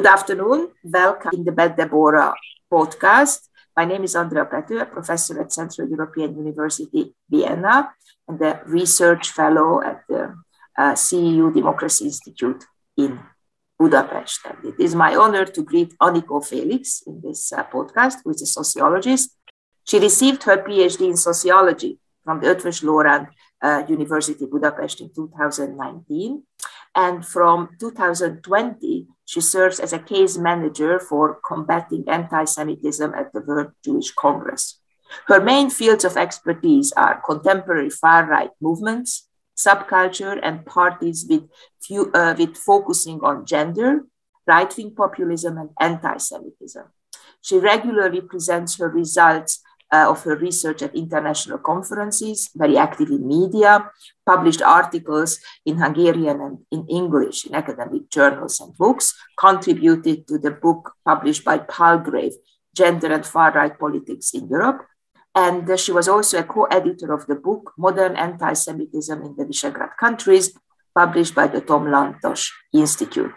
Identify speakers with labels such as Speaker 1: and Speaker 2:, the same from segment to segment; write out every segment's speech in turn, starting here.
Speaker 1: Good afternoon. Welcome in the Beit Deborah podcast. My name is Andrea Pető, a professor at Central European University, Vienna, and a research fellow at the uh, CEU Democracy Institute in Budapest. And it is my honor to greet Anikó Felix in this uh, podcast, who is a sociologist. She received her PhD in sociology from the Eötvös Loránd uh, University Budapest in 2019. And from 2020, she serves as a case manager for combating anti Semitism at the World Jewish Congress. Her main fields of expertise are contemporary far right movements, subculture, and parties with, few, uh, with focusing on gender, right wing populism, and anti Semitism. She regularly presents her results uh, of her research at international conferences, very active in media, published articles in Hungarian and in English in academic journals and books, contributed to the book published by Palgrave, Gender and Far Right Politics in Europe. And uh, she was also a co editor of the book Modern Anti Semitism in the Visegrad Countries, published by the Tom Lantos Institute.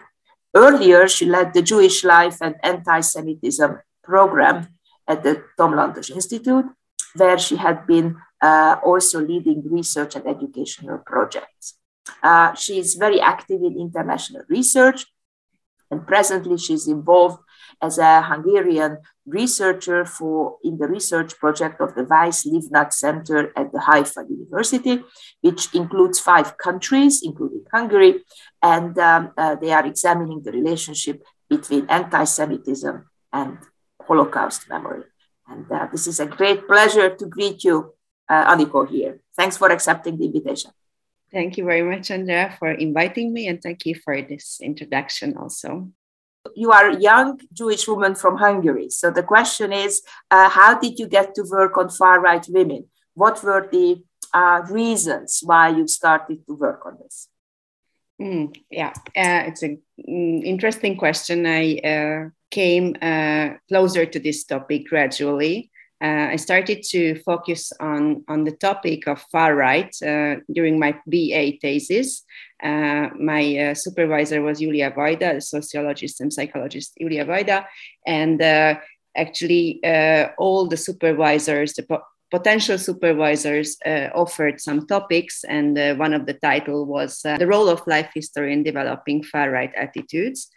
Speaker 1: Earlier, she led the Jewish Life and Anti Semitism program at the Tom Lantos Institute, where she had been uh, also leading research and educational projects. Uh, she is very active in international research, and presently she's involved as a Hungarian researcher for in the research project of the Weiss Livnat Center at the Haifa University, which includes five countries, including Hungary, and um, uh, they are examining the relationship between anti-Semitism and Holocaust memory. And uh, this is a great pleasure to greet you, uh, Anikó, here. Thanks for accepting the invitation.
Speaker 2: Thank you very much, Andrea, for inviting me, and thank you for this introduction also.
Speaker 1: You are a young Jewish woman from Hungary. So the question is uh, how did you get to work on far right women? What were the uh, reasons why you started to work on this?
Speaker 2: Mm, yeah, uh, it's an mm, interesting question. I uh, came uh, closer to this topic gradually. Uh, I started to focus on, on the topic of far right uh, during my BA thesis. My supervisor was Julia Vajda, the sociologist and psychologist Julia Vajda, and actually all the supervisors, the potential supervisors uh, offered some topics, and uh, one of the title was uh, the role of life history in developing far right attitudes.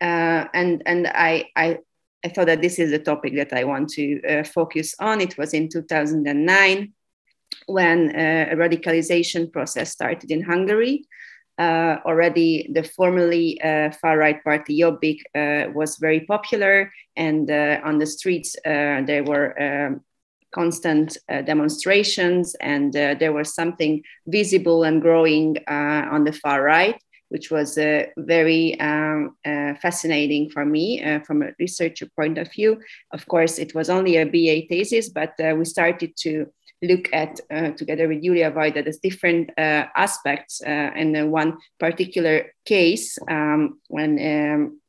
Speaker 2: Uh, and and I, I I thought that this is a topic that I want to uh, focus on. It was in 2009 when uh, a radicalization process started in Hungary. already, the formerly far right party Jobbik was very popular, and on the streets there were um, constant uh, demonstrations, and uh, there was something visible and growing uh, on the far right, which was uh, very um, uh, fascinating for me uh, from a researcher point of view. Of course, it was only a BA thesis, but we started to look at together with Julia Vajda the different aspects. and one particular case um, when um,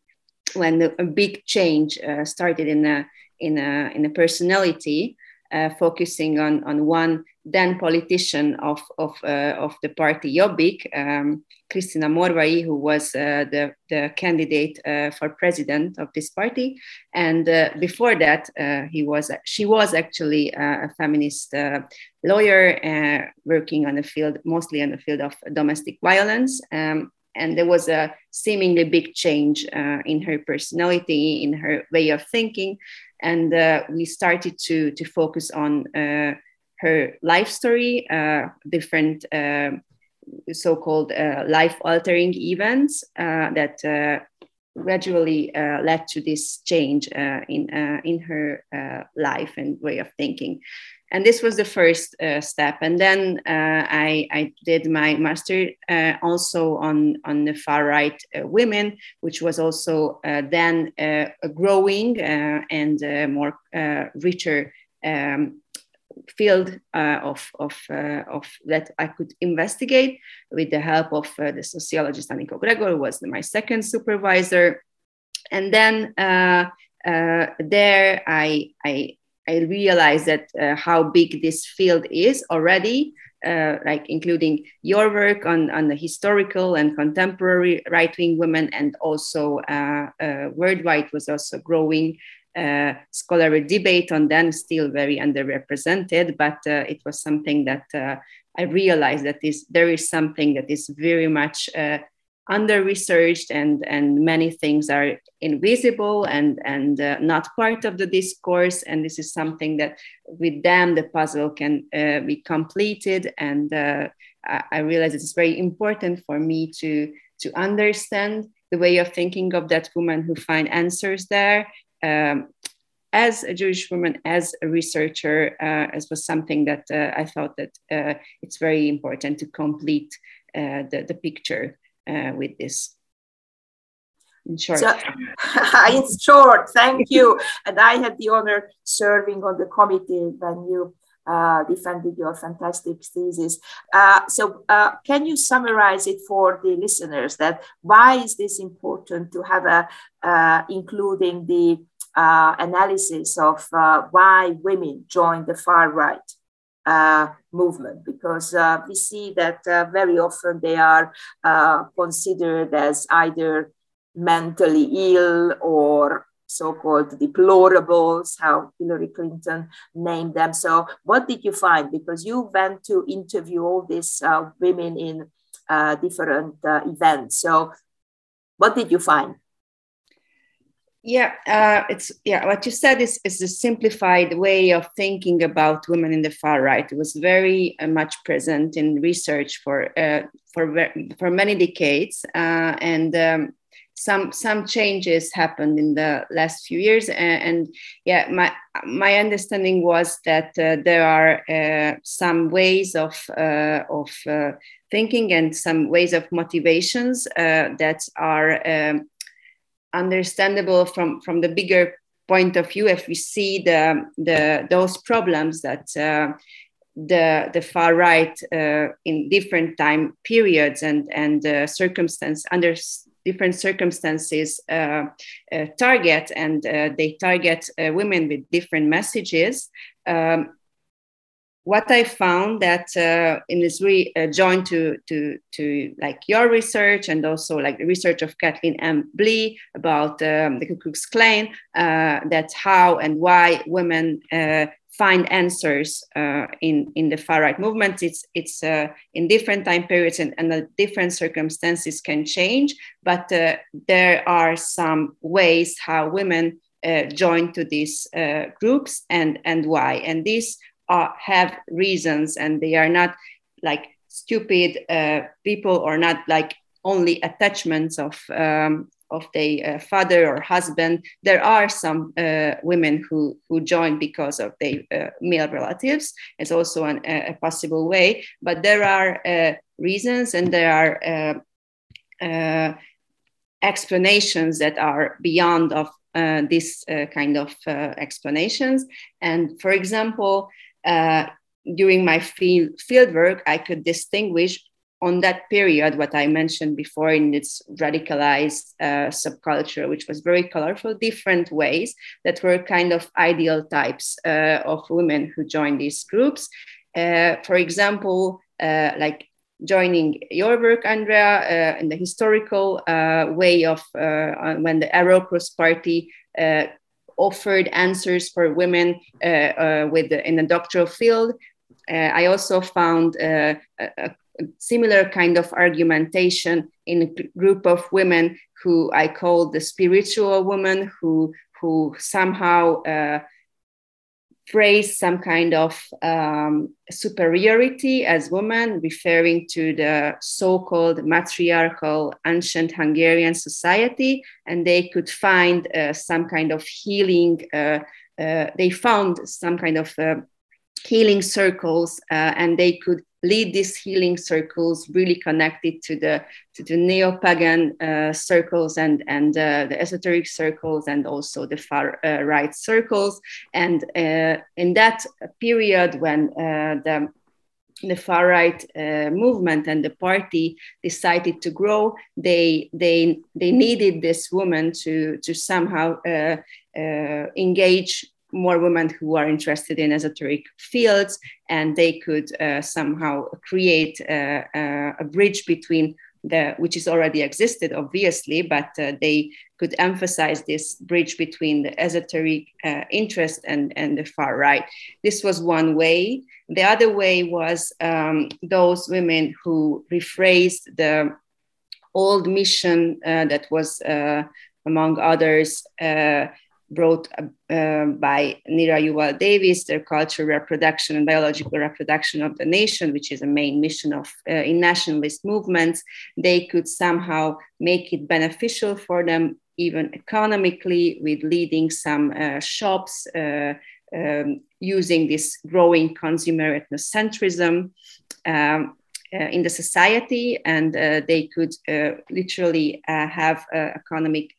Speaker 2: when a big change started in a in a in a personality uh, focusing on, on one then politician of, of, uh, of the party Jobbik, um, Krisztina Morvai, who was uh, the, the candidate uh, for president of this party. And uh, before that, uh, he was, she was actually a feminist lawyer working on the field, mostly on the field of domestic violence. Um, and there was a seemingly big change in her personality, in her way of thinking and uh, we started to to focus on uh, her life story, uh, different uh, so-called uh, life-altering events that gradually uh, led to this change uh, in uh, in her uh, life and way of thinking. And this was the first uh, step. And then uh, I, I, did my master also on on the far right women, which was also then a growing and more richer. Um, field uh, of, of, uh, of that I could investigate with the help of uh, the sociologist Aniko Gregor, who was my second supervisor. And then uh, uh, there I, I, I realized that uh, how big this field is already, like including your work on, on the historical and contemporary right-wing women and also worldwide was also growing uh, scholarly debate on them still very underrepresented, but uh, it was something that uh, I realized that is, there is something that is very much uh, under researched and, and many things are invisible and, and uh, not part of the discourse. And this is something that with them the puzzle can uh, be completed. And I, I realize it's very important for me to, to understand the way of thinking of that woman who find answers there um, as a Jewish woman, as a researcher, uh, as was something that uh, I thought that uh, it's very important to complete uh, the, the picture uh, with this.
Speaker 1: In short. So, in short, thank you. and I had the honor serving on the committee when you uh, defended your fantastic thesis. Uh, so, uh, can you summarize it for the listeners? That why is this important to have a uh, including the uh, analysis of uh, why women join the far right uh, movement because uh, we see that uh, very often they are uh, considered as either mentally ill or so-called deplorables, how Hillary Clinton named them. So, what did you find? Because you went to interview all these women in different events. So, what did you find?
Speaker 2: Yeah, uh, it's yeah. What you said is is a simplified way of thinking about women in the far right. It was very uh, much present in research for uh, for for many decades, uh, and um, some some changes happened in the last few years. And, and yeah, my my understanding was that uh, there are uh, some ways of of thinking and some ways of motivations that are um, understandable from from the bigger point of view if we see the the those problems that uh, the the far right uh, in different time periods and and uh, circumstance under different circumstances uh, uh, target and uh, they target women with different messages um, what I found that uh, in this re uh, joined to to to like your research and also like the research of Kathleen M. Blee about um, the Ku Klux Klan, uh, that how and why women uh, find answers uh, in in the far right movement. It's it's uh, in different time periods and, and the different circumstances can change, but there are some ways how women join to these groups and and why and these are, have reasons and they are not like stupid uh, people or not like only attachments of um, of the uh, father or husband. There are some uh, women who who join because of their uh, male relatives. It's also an, a possible way, but there are uh, reasons and there are uh, explanations that are beyond of this kind of explanations. And for example, uh, during my field, field work, I could distinguish on that period what I mentioned before in its radicalized uh, subculture, which was very colorful, different ways that were kind of ideal types uh, of women who joined these groups. Uh, for example, uh, like joining your work, Andrea, uh, in the historical way of when the Arrow Cross Party offered answers for women uh, uh, with the, in the doctoral field. Uh, I also found a, a similar kind of argumentation in a group of women who I call the spiritual women who who somehow uh, phrase some kind of um, superiority as women, referring to the so called matriarchal ancient Hungarian society, and they could find uh, some kind of healing. Uh, uh, they found some kind of uh, healing circles uh, and they could lead these healing circles really connected to the to the neo-pagan uh, circles and and uh, the esoteric circles and also the far uh, right circles. And uh, in that period when uh, the the far right uh, movement and the party decided to grow they they they needed this woman to to somehow engage more women who are interested in esoteric fields, and they could uh, somehow create uh, uh, a bridge between the which is already existed, obviously, but uh, they could emphasize this bridge between the esoteric interest and and the far right. This was one way. The other way was um, those women who rephrased the old mission that was, among others brought uh, by Nira Yuval Davis, their cultural reproduction and biological reproduction of the nation, which is a main mission of uh, in nationalist movements, they could somehow make it beneficial for them, even economically, with leading some uh, shops. Uh, um, using this growing consumer ethnocentrism um, uh, in the society, and uh, they could literally have economic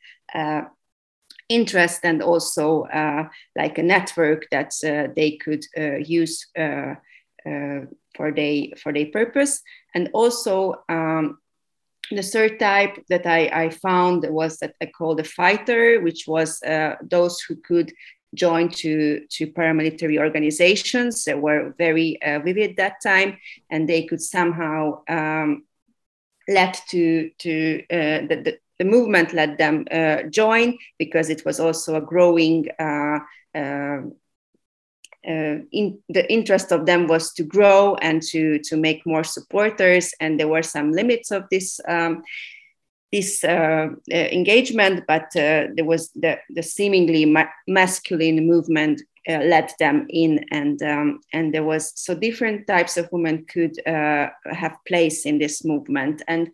Speaker 2: interest and also uh, like a network that uh, they could uh, use for their for their purpose. And also um, the third type that I, I, found was that I called a fighter, which was those who could join to, to paramilitary organizations that were very vivid that time, and they could somehow um, led to to uh, the, the movement let them uh, join because it was also a growing uh, uh, uh, in the interest of them was to grow and to to make more supporters. And there were some limits of this um, this uh, uh, engagement but there was the, the seemingly ma- masculine movement uh, led them in. And um, and there was so different types of women could uh, have place in this movement. And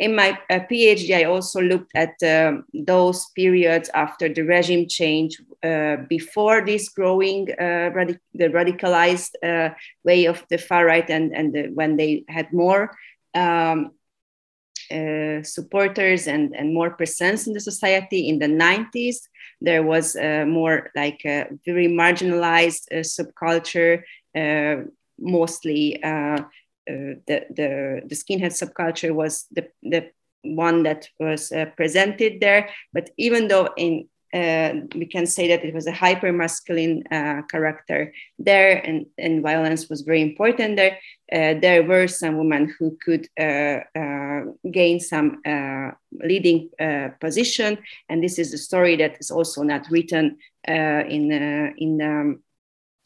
Speaker 2: in my uh, PhD, I also looked at um, those periods after the regime change, uh, before this growing uh, the radicalized uh, way of the far right, and and the, when they had more um, uh, supporters and and more presence in the society. In the 90s, there was uh, more like a very marginalized subculture, mostly. Uh, the, the, the skinhead subculture was the, the one that was uh, presented there. But even though in uh, we can say that it was a hyper masculine uh, character there, and, and violence was very important there. Uh, there were some women who could uh, gain some leading position, and this is a story that is also not written in in um,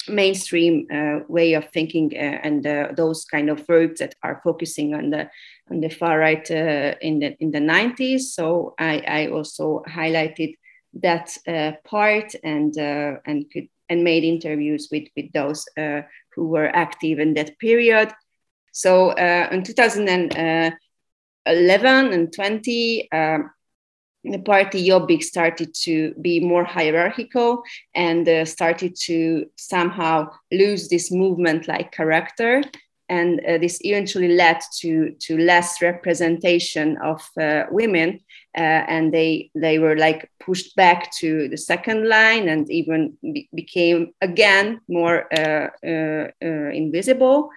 Speaker 2: mainstream uh, way of thinking uh, and uh, those kind of groups that are focusing on the on the far right uh, in the in the 90s so i, I also highlighted that uh, part and uh, and could and made interviews with with those who were active in that period. So in 2011 and 20 um, the party Jobbik started to be more hierarchical and uh, started to somehow lose this movement like character. And uh, this eventually led to, to less representation of uh, women. Uh, and they, they were like pushed back to the second line and even be- became again more uh, uh, invisible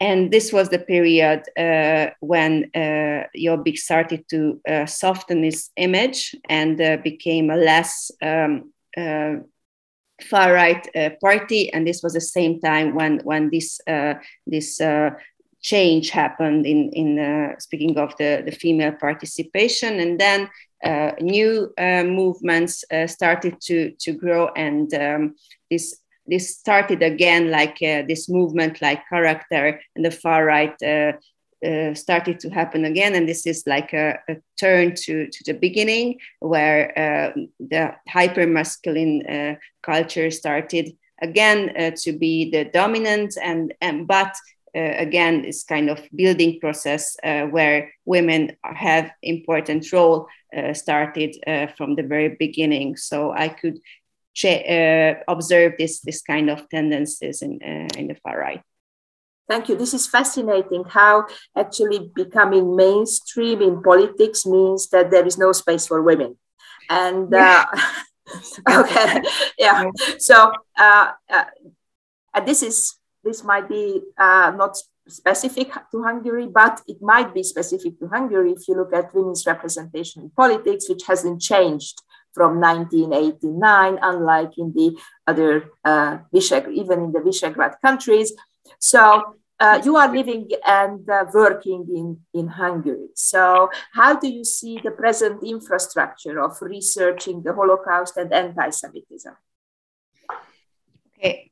Speaker 2: and this was the period uh, when uh, Jobbik started to uh, soften his image and uh, became a less um, uh, far right uh, party. And this was the same time when when this this change happened in in speaking of the the female participation, and then new movements started to to grow, and um, this this started again like uh, this movement like character and the far right uh, uh, started to happen again. And this is like a, a turn to, to the beginning where uh, the hyper masculine uh, culture started again uh, to be the dominant and, and but uh, again this kind of building process where women have important role started from the very beginning. So i could observe this this kind of tendencies in, in the far right
Speaker 1: Thank you. This is fascinating how actually becoming mainstream in politics means that there is no space for women. And yeah. okay, yeah. So uh, uh, this is this might be uh, not specific to Hungary, but it might be specific to Hungary if you look at women's representation in politics, which hasn't changed from 1989, unlike in the other uh, even in the Visegrad countries. So uh, you are living and uh, working in, in Hungary. So, how do you see the present infrastructure of researching the Holocaust and anti Semitism?
Speaker 2: Okay.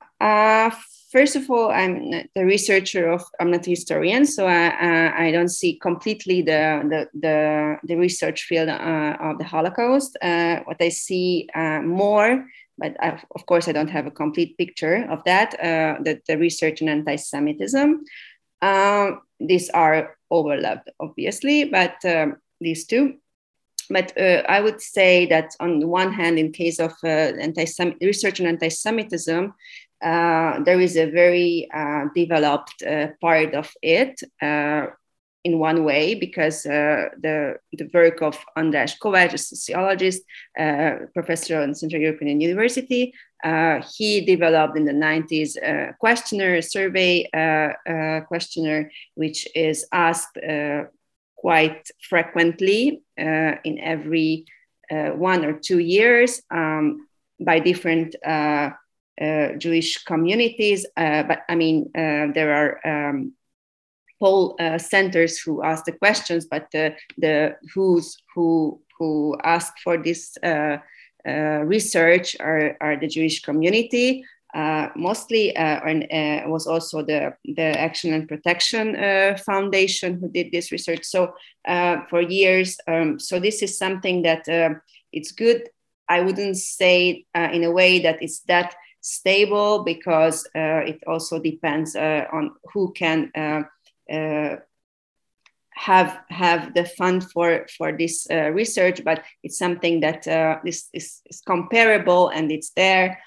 Speaker 2: Uh, first of all, I'm the researcher of, I'm not a historian, so I, I don't see completely the, the, the, the research field uh, of the Holocaust. Uh, what I see uh, more, but I, of course I don't have a complete picture of that, uh, the, the research in anti-Semitism. Um, these are overlapped, obviously, but um, these two but uh, I would say that on the one hand, in case of uh, anti research on anti-Semitism, uh, there is a very uh, developed uh, part of it uh, in one way because uh, the, the work of András Kovács, a sociologist, professor in Central European University, he developed in the 90s a questionnaire, survey questionnaire, which is asked quite frequently in every one or two years um, by different uh, Jewish communities. Uh, but I mean, uh, there are um, poll centers who ask the questions, but the, the who's who who ask for this research are, are the Jewish community. Uh, mostly uh, and, uh, was also the, the Action and Protection Foundation who did this research. So for years, um, so this is something that it's good. I wouldn't say in a way that it's that stable because uh, it also depends uh, on who can uh, have have the fund for for this uh, research but it's something that uh, is, is, is, comparable and it's there.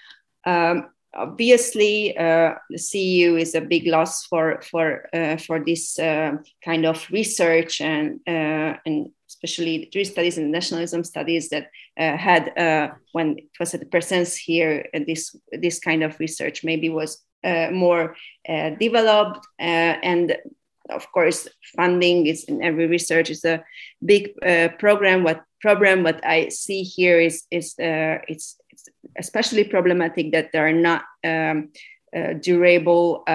Speaker 2: Um, obviously uh, the CEU is a big loss for for for this kind of research and and especially Jewish studies and nationalism studies that uh, had uh, when it was at the presence here uh, this this kind of research maybe was uh, more uh, developed and of course funding is in every research is a big program. What problem what i see here is is it's, it's especially problematic that there are not um, uh, durable uh,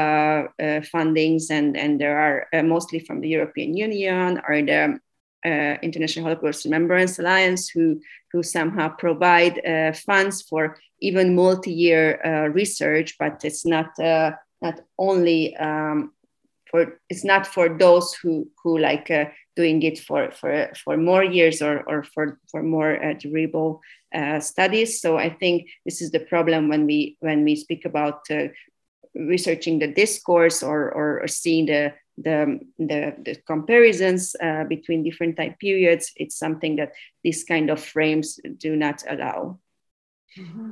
Speaker 2: uh, fundings and, and there are mostly from the European Union or the uh, International Holocaust Remembrance Alliance, who, who somehow provide uh, funds for even multi-year uh, research, but it's not uh, not only um, for it's not for those who who like uh, doing it for for for more years or or for for more uh, durable studies. So I think this is the problem when we when we speak about researching the discourse or, or, or seeing the the, the, the comparisons uh, between different time periods, it's something that these kind of frames do not allow.
Speaker 1: Mm-hmm.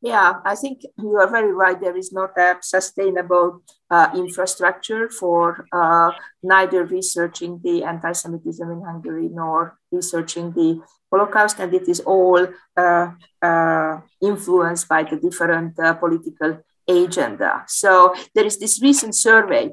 Speaker 1: Yeah, I think you are very right. There is not a sustainable uh, infrastructure for uh, neither researching the anti Semitism in Hungary nor researching the Holocaust, and it is all uh, uh influenced by the different uh, political agenda. So there is this recent survey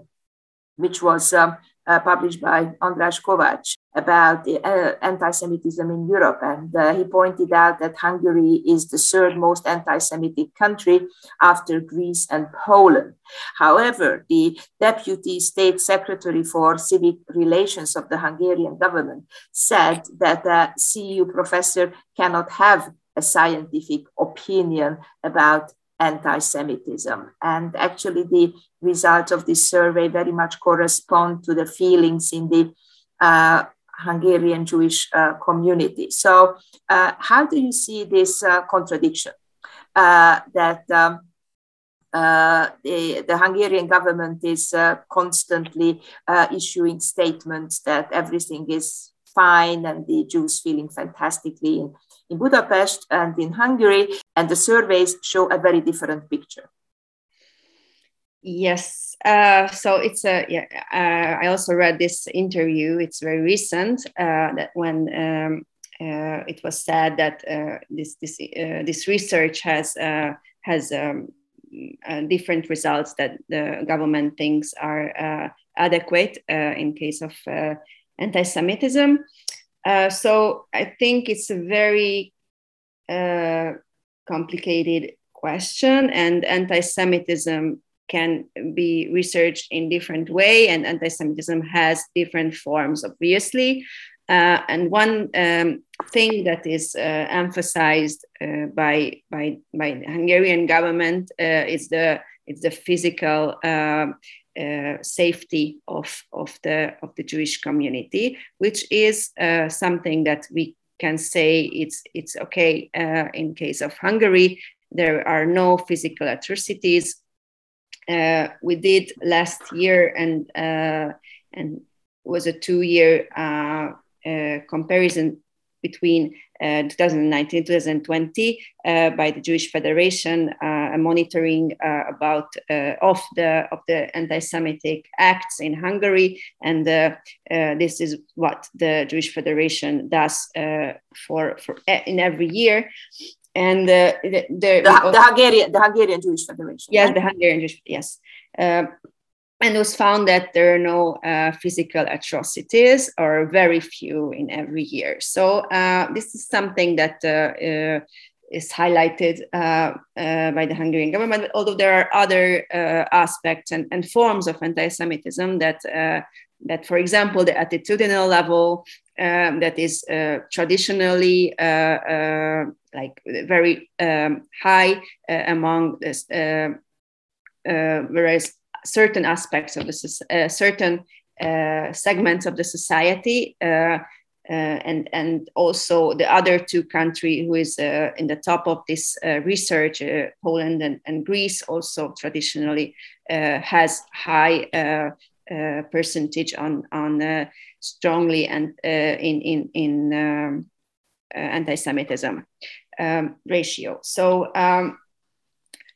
Speaker 1: which was um, uh, published by András Kovács about uh, anti-Semitism in Europe, and uh, he pointed out that Hungary is the third most anti-Semitic country after Greece and Poland. However, the deputy state secretary for civic relations of the Hungarian government said that a CEU professor cannot have a scientific opinion about anti-Semitism. And actually, the results of this survey very much correspond to the feelings in the uh, Hungarian Jewish uh, community. So, uh, how do you see this uh, contradiction uh, that um, uh, the, the, Hungarian government is constantly issuing statements that everything is fine and the Jews feeling fantastically in, in Budapest and in Hungary. And the surveys show a very different picture.
Speaker 2: Yes. Uh, so it's a yeah. Uh, I also read this interview. It's very recent. Uh, that when um, uh, it was said that uh, this this uh, this research has has um, different results that the government thinks are adequate in case of anti-Semitism. so I think it's a very complicated question, and anti-Semitism can be researched in different way and anti-semitism has different forms obviously. Uh, and one um, thing that is uh, emphasized uh, by, by, by the hungarian government uh, is the it's the physical um, uh, safety of, of, the, of the Jewish community, which is uh, something that we can say it's, it's okay in case of Hungary. There are no physical atrocities uh, we did last year and uh, and was a two year uh, uh comparison between uh, 2019 2020 uh, by the Jewish Federation monitoring about of the of the anti-Semitic acts in Hungary and this is what the Jewish Federation does for, for in every year and uh, the,
Speaker 1: the, the, the, Hungarian the Hungarian Jewish Federation.
Speaker 2: Yes, right? the Hungarian Jewish yes, uh, and it was found that there are no uh, physical atrocities or very few in every year. So uh, this is something that uh, uh, is highlighted by the Hungarian government. Although there are other aspects and, and, forms of anti-Semitism that that, for example, the attitudinal level um, that is uh, traditionally uh, uh, like very um, high uh, among this, uh, uh, whereas certain aspects of the certain segments of the society and and also the other two countries who is in the top of this research, Poland and, and, Greece, also traditionally has high uh, percentage on on uh, strongly and uh, in in in um, anti-Semitism um, ratio. So. Um,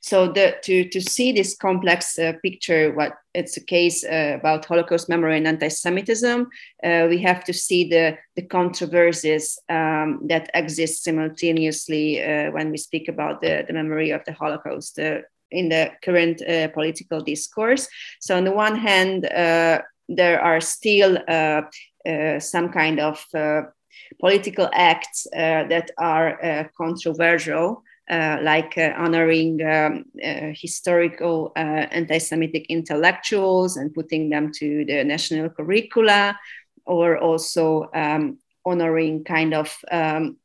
Speaker 2: so the, to, to see this complex uh, picture, what it's a case uh, about Holocaust memory and anti-Semitism, uh, we have to see the, the controversies um, that exist simultaneously when we speak about the, the memory of the Holocaust in the current uh, political discourse. So, on the one hand, uh, there are still uh, uh some kind of uh, political acts uh, that are controversial. Like honoring um, historical anti-Semitic intellectuals and putting them to the national curricula, or also um, honoring kind of um,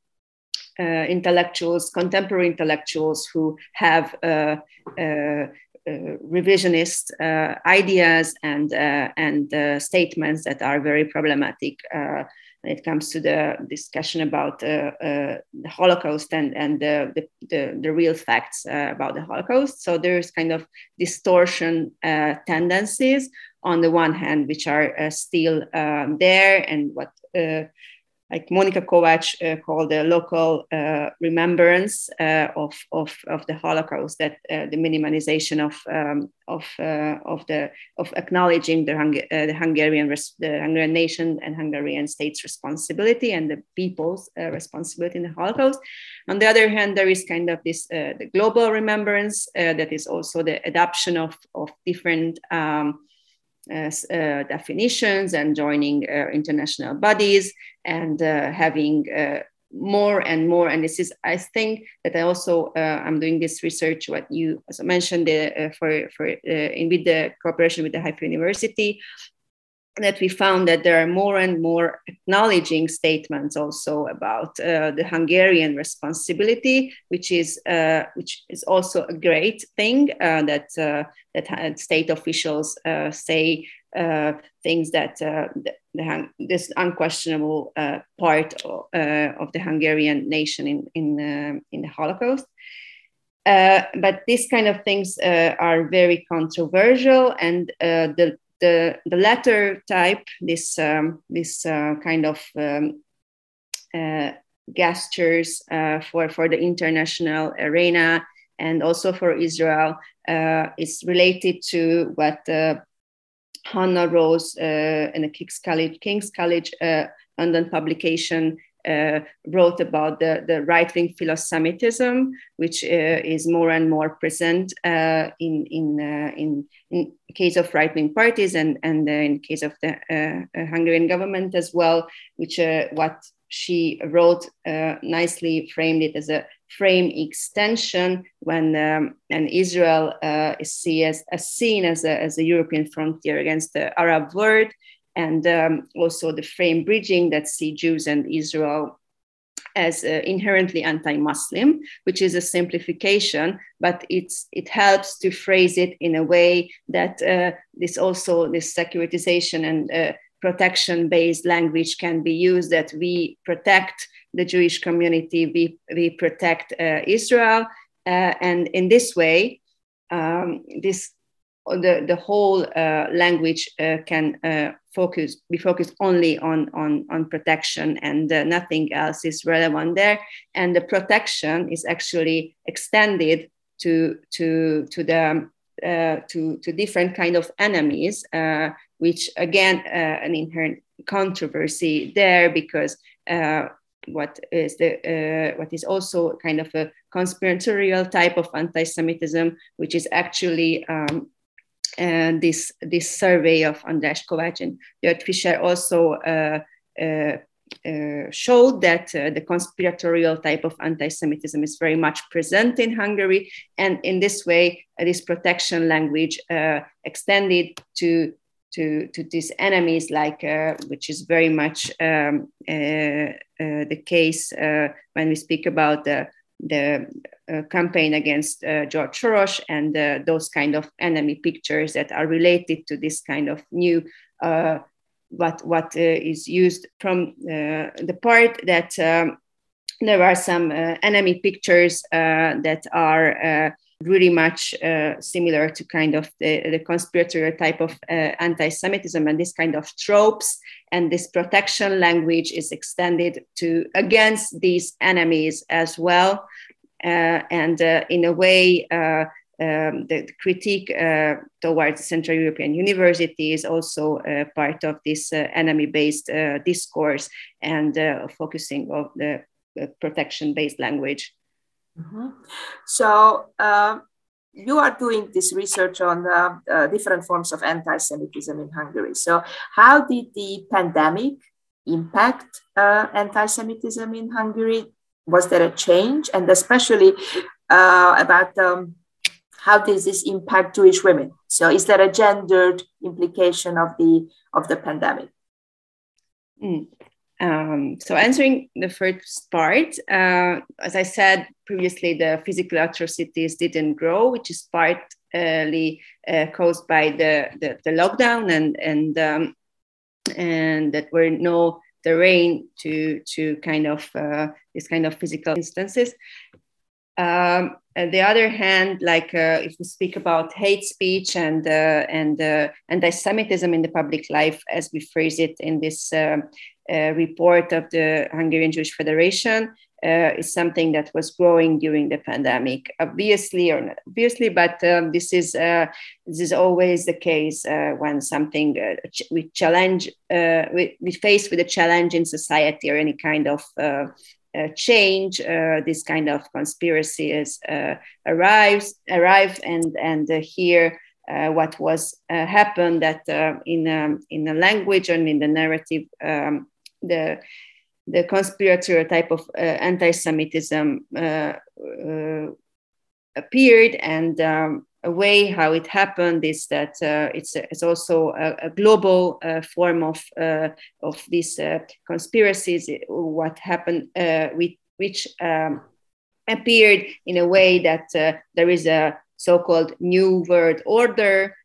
Speaker 2: uh, intellectuals, contemporary intellectuals who have uh, uh, revisionist ideas and and statements that are very problematic when it comes to the discussion about uh, uh, the Holocaust and, and the, the, the, the real facts uh, about the Holocaust. So there's kind of distortion tendencies on the one hand, which are still um, there and what like Monika Kovacs uh, called the local uh, remembrance uh, of, of, of the Holocaust, that uh, the minimalization of, um, of, uh, of, the, of acknowledging the, Hung- uh, the, Hungarian, res- the Hungarian nation and Hungarian state's responsibility and the people's responsibility in the Holocaust. On the other hand, there is kind of this the global remembrance that is also the adoption of, of different um, definitions and joining uh, international bodies and having more and more. And this is i think that i also uh, i'm doing this research what you also mentioned uh, for for uh, in with the cooperation with the haifa university that we found that there are more and more acknowledging statements also about uh, the Hungarian responsibility, which is uh, which is also a great thing uh, that uh, that state officials uh, say uh, things that the, the, this unquestionable part of, of, the Hungarian nation in in in the Holocaust. uh, but these kind of things uh, are very controversial, and uh, the the the latter type, this um, this uh, kind of um, uh, gestures for for the international arena and also for Israel, is related to what Hannah Rose in the King's College King's College London publication uh, wrote about the, the right wing philosemitism, which uh, is more and more present uh, in, in, uh, in, in case of right wing parties and, and in case of the uh, Hungarian government as well, which what she wrote nicely framed it as a frame extension when um, and Israel is see as, as seen as a, as a European frontier against the Arab world and um, also the frame bridging that see Jews and Israel as uh, inherently anti-Muslim, which is a simplification, but it's it helps to phrase it in a way that uh, this also this securitization and uh, protection-based language can be used. That we protect the Jewish community, we we protect uh, Israel, uh, and in this way, um, this the the whole uh, language can focus be focused only on on on protection and uh, nothing else is relevant there. And the protection is actually extended to to to the uh, to to different kind of enemies uh, which again uh, an inherent controversy there because uh, what is the uh, what is also kind of a conspiratorial type of anti-Semitism, which is actually um, and this this survey of András Kovács and György Fischer also uh, uh, uh, showed that uh, the conspiratorial type of anti-Semitism is very much present in Hungary, and in this way, uh, this protection language uh, extended to to to these enemies, like which is very much um, the case when we speak about the the uh, campaign against uh, George Soros and uh, those kind of enemy pictures that are related to this kind of new uh, what what uh, is used from uh, the part that um, there are some enemy pictures that are really much similar to kind of the, the conspiratorial type of anti-Semitism and this kind of tropes and this protection language is extended to against these enemies as well uh, and uh, in a way uh, um, the, the, critique uh, towards Central European University is also uh, part of this uh, enemy-based discourse and focusing of the protection-based language.
Speaker 1: Mm-hmm. So um, you are doing this research on different forms of anti-Semitism in Hungary. So how did the pandemic impact anti-Semitism in Hungary? was there a change and especially uh, about um, how does this impact jewish women so is there a gendered implication of the of the pandemic
Speaker 2: mm. Um, so answering the first part uh, as i said previously the physical atrocities didn't grow which is partly uh, caused by the, the, the, lockdown and and um, and that were no terrain to to kind of uh, these kind of physical instances. Um, on the other hand, like uh, if we speak about hate speech and uh, and uh, anti-Semitism in the public life, as we phrase it in this uh, report of the Hungarian Jewish Federation, uh, is something that was growing during the pandemic, obviously or not obviously, but um, this is uh, this is always the case uh, when something uh, ch- we challenge uh, we, we face with a challenge in society or any kind of uh, change. this kind of conspiracy conspiracies arrives arrive and and here. what was happened that in um, in the language and in the narrative um, the the conspiratorial type of uh, anti-Semitism uh, uh, appeared, and um, a way how it happened is that uh, it's it's also a, a global uh, form of uh, of these conspiracies. What happened with which um, appeared in a way that there is a so-called new world order,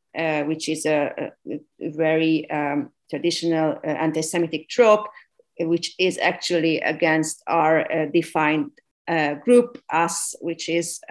Speaker 2: which is a, a very um, traditional anti-Semitic trope which is actually against our uh, defined group, us, which is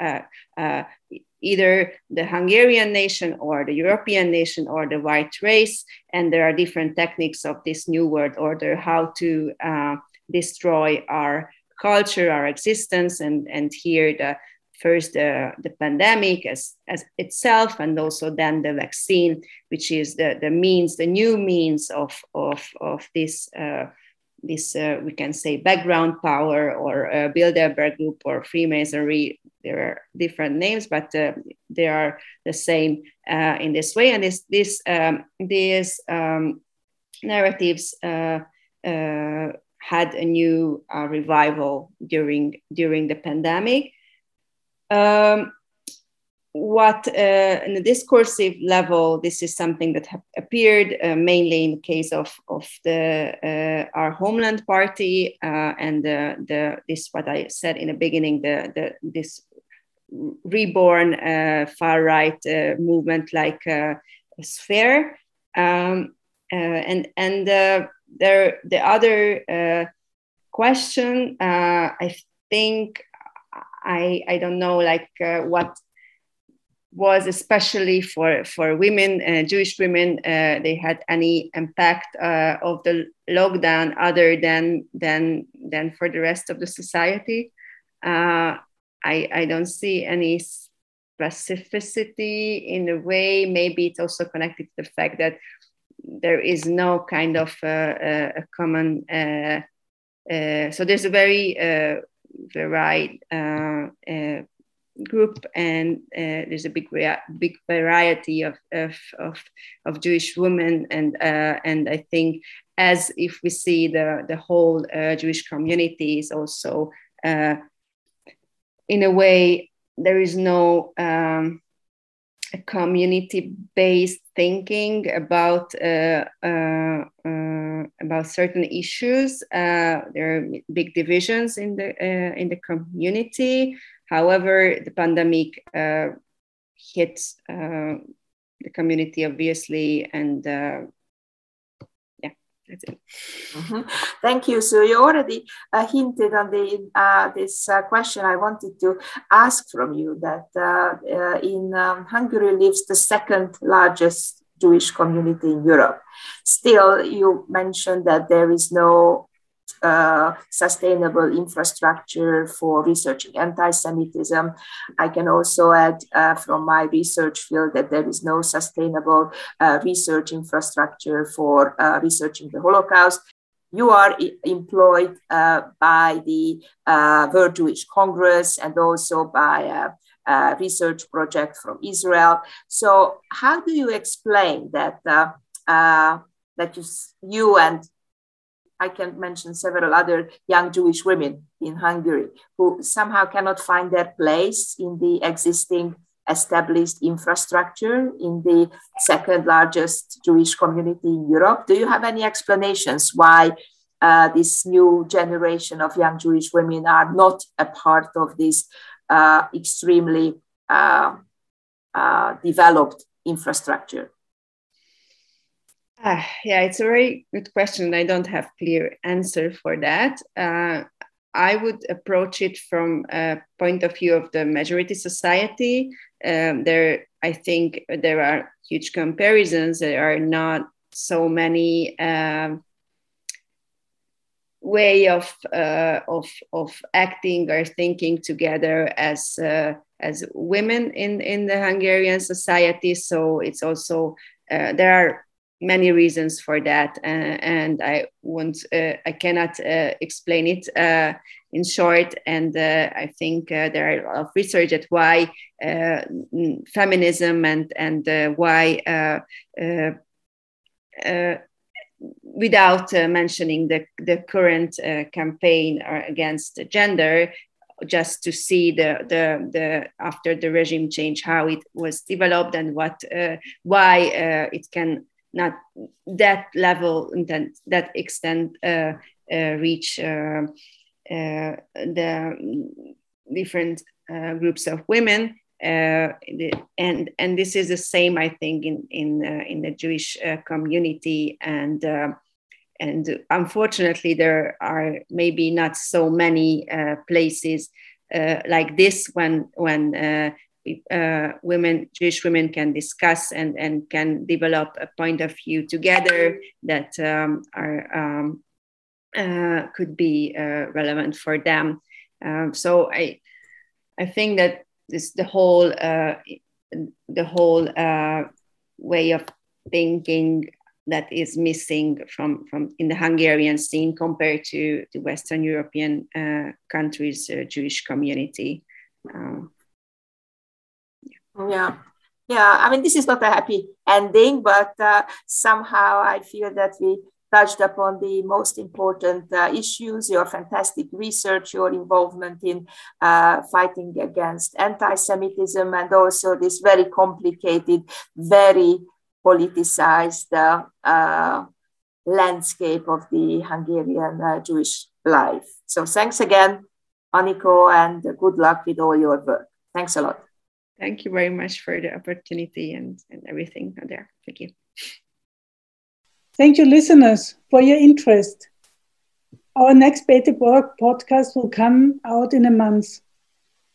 Speaker 2: either the Hungarian nation or the European nation or the white race. And there are different techniques of this new world order, how to uh, destroy our culture, our existence. And, and here the first uh, the pandemic as, as itself and also then the vaccine, which is the, the means, the new means of, of, of this uh, this uh, we can say background power or uh, Bilderberg group or Freemasonry. There are different names, but uh, they are the same uh, in this way. And this this um, these um, narratives uh, uh, had a new revival during during the pandemic. Um, what uh, in the discursive level, this is something that appeared uh, mainly in the case of, of the uh, our homeland party uh, and the, the this what I said in the beginning the, the this reborn uh, far right uh, movement like Sphere. Um, and and there the other question I think I I don't know like what was especially for for women, uh, Jewish women. Uh, they had any impact uh, of the lockdown other than than than for the rest of the society. Uh, I I don't see any specificity in a way. Maybe it's also connected to the fact that there is no kind of uh, uh, a common. so there's a very varied group and uh, there's a big big variety of, of, of, of, Jewish women and uh, and I think as if we see the the whole uh, Jewish community is also uh, in a way there is no um, community-based thinking about uh, uh, about certain issues. there are big divisions in the in the community. However, the pandemic uh, hit uh, the community obviously, and uh, yeah, that's it.
Speaker 1: Mm-hmm. Thank you. So you already uh, hinted on the uh, this uh, question I wanted to ask from you that in um, Hungary lives the second largest Jewish community in Europe. Still, you mentioned that there is no uh, sustainable infrastructure for researching anti-Semitism. I can also add uh, from my research field that there is no sustainable uh, research infrastructure for uh, researching the Holocaust. You are employed uh, by the World Jewish Congress and also by a, a, research project from Israel. So, how do you explain that? that you, you and I can mention several other young Jewish women in Hungary who somehow cannot find their place in the existing established infrastructure in the second largest Jewish community in Europe. Do you have any explanations why uh, this new generation of young Jewish women are not a part of this uh, extremely uh, uh developed infrastructure?
Speaker 2: Uh, yeah, it's a very good question. I don't have clear answer for that. Uh, I would approach it from a point of view of the majority society. Um, there, I think there are huge comparisons. There are not so many um, way of uh, of of acting or thinking together as uh, as women in in the Hungarian society. So it's also uh, there are many reasons for that, uh, and I won't, uh, I cannot uh, explain it uh, in short. And uh, I think uh, there are a lot of research at why feminism and and why. without mentioning the, the current campaign against gender, just to see the, the, the after the regime change how it was developed and what uh, why uh, it can not that level and then that extent uh, uh, reach uh, uh the different uh, groups of women uh, and and this is the same I think in in in the Jewish community. And and unfortunately there are maybe not so many places like this when when uh, uh, women, Jewish women, can discuss and and can develop a point of view together that um, are um, uh, could be uh, relevant for them. Um, so I I think that this the whole uh, the whole way of thinking that is missing from, from in the Hungarian scene compared to the Western European uh, countries' uh, Jewish community. Um,
Speaker 1: yeah. yeah. I mean, this is not a happy ending, but uh, somehow I feel that we touched upon the most important uh, issues, your fantastic research, your involvement in uh, fighting against anti Semitism, and also this very complicated, very politicized uh, uh, landscape of the Hungarian uh, Jewish life. So thanks again, Aniko, and good luck with all your work. Thanks a lot.
Speaker 2: Thank you very much for the opportunity and, and everything there. Thank you.
Speaker 3: Thank you, listeners, for your interest. Our next Beit Deborah podcast will come out in a month.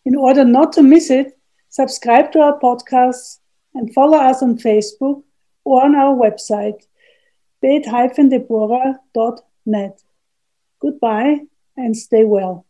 Speaker 3: In order not to miss it, subscribe to our podcast and follow us on Facebook or on our website, beit-deborah.net. Goodbye and stay well.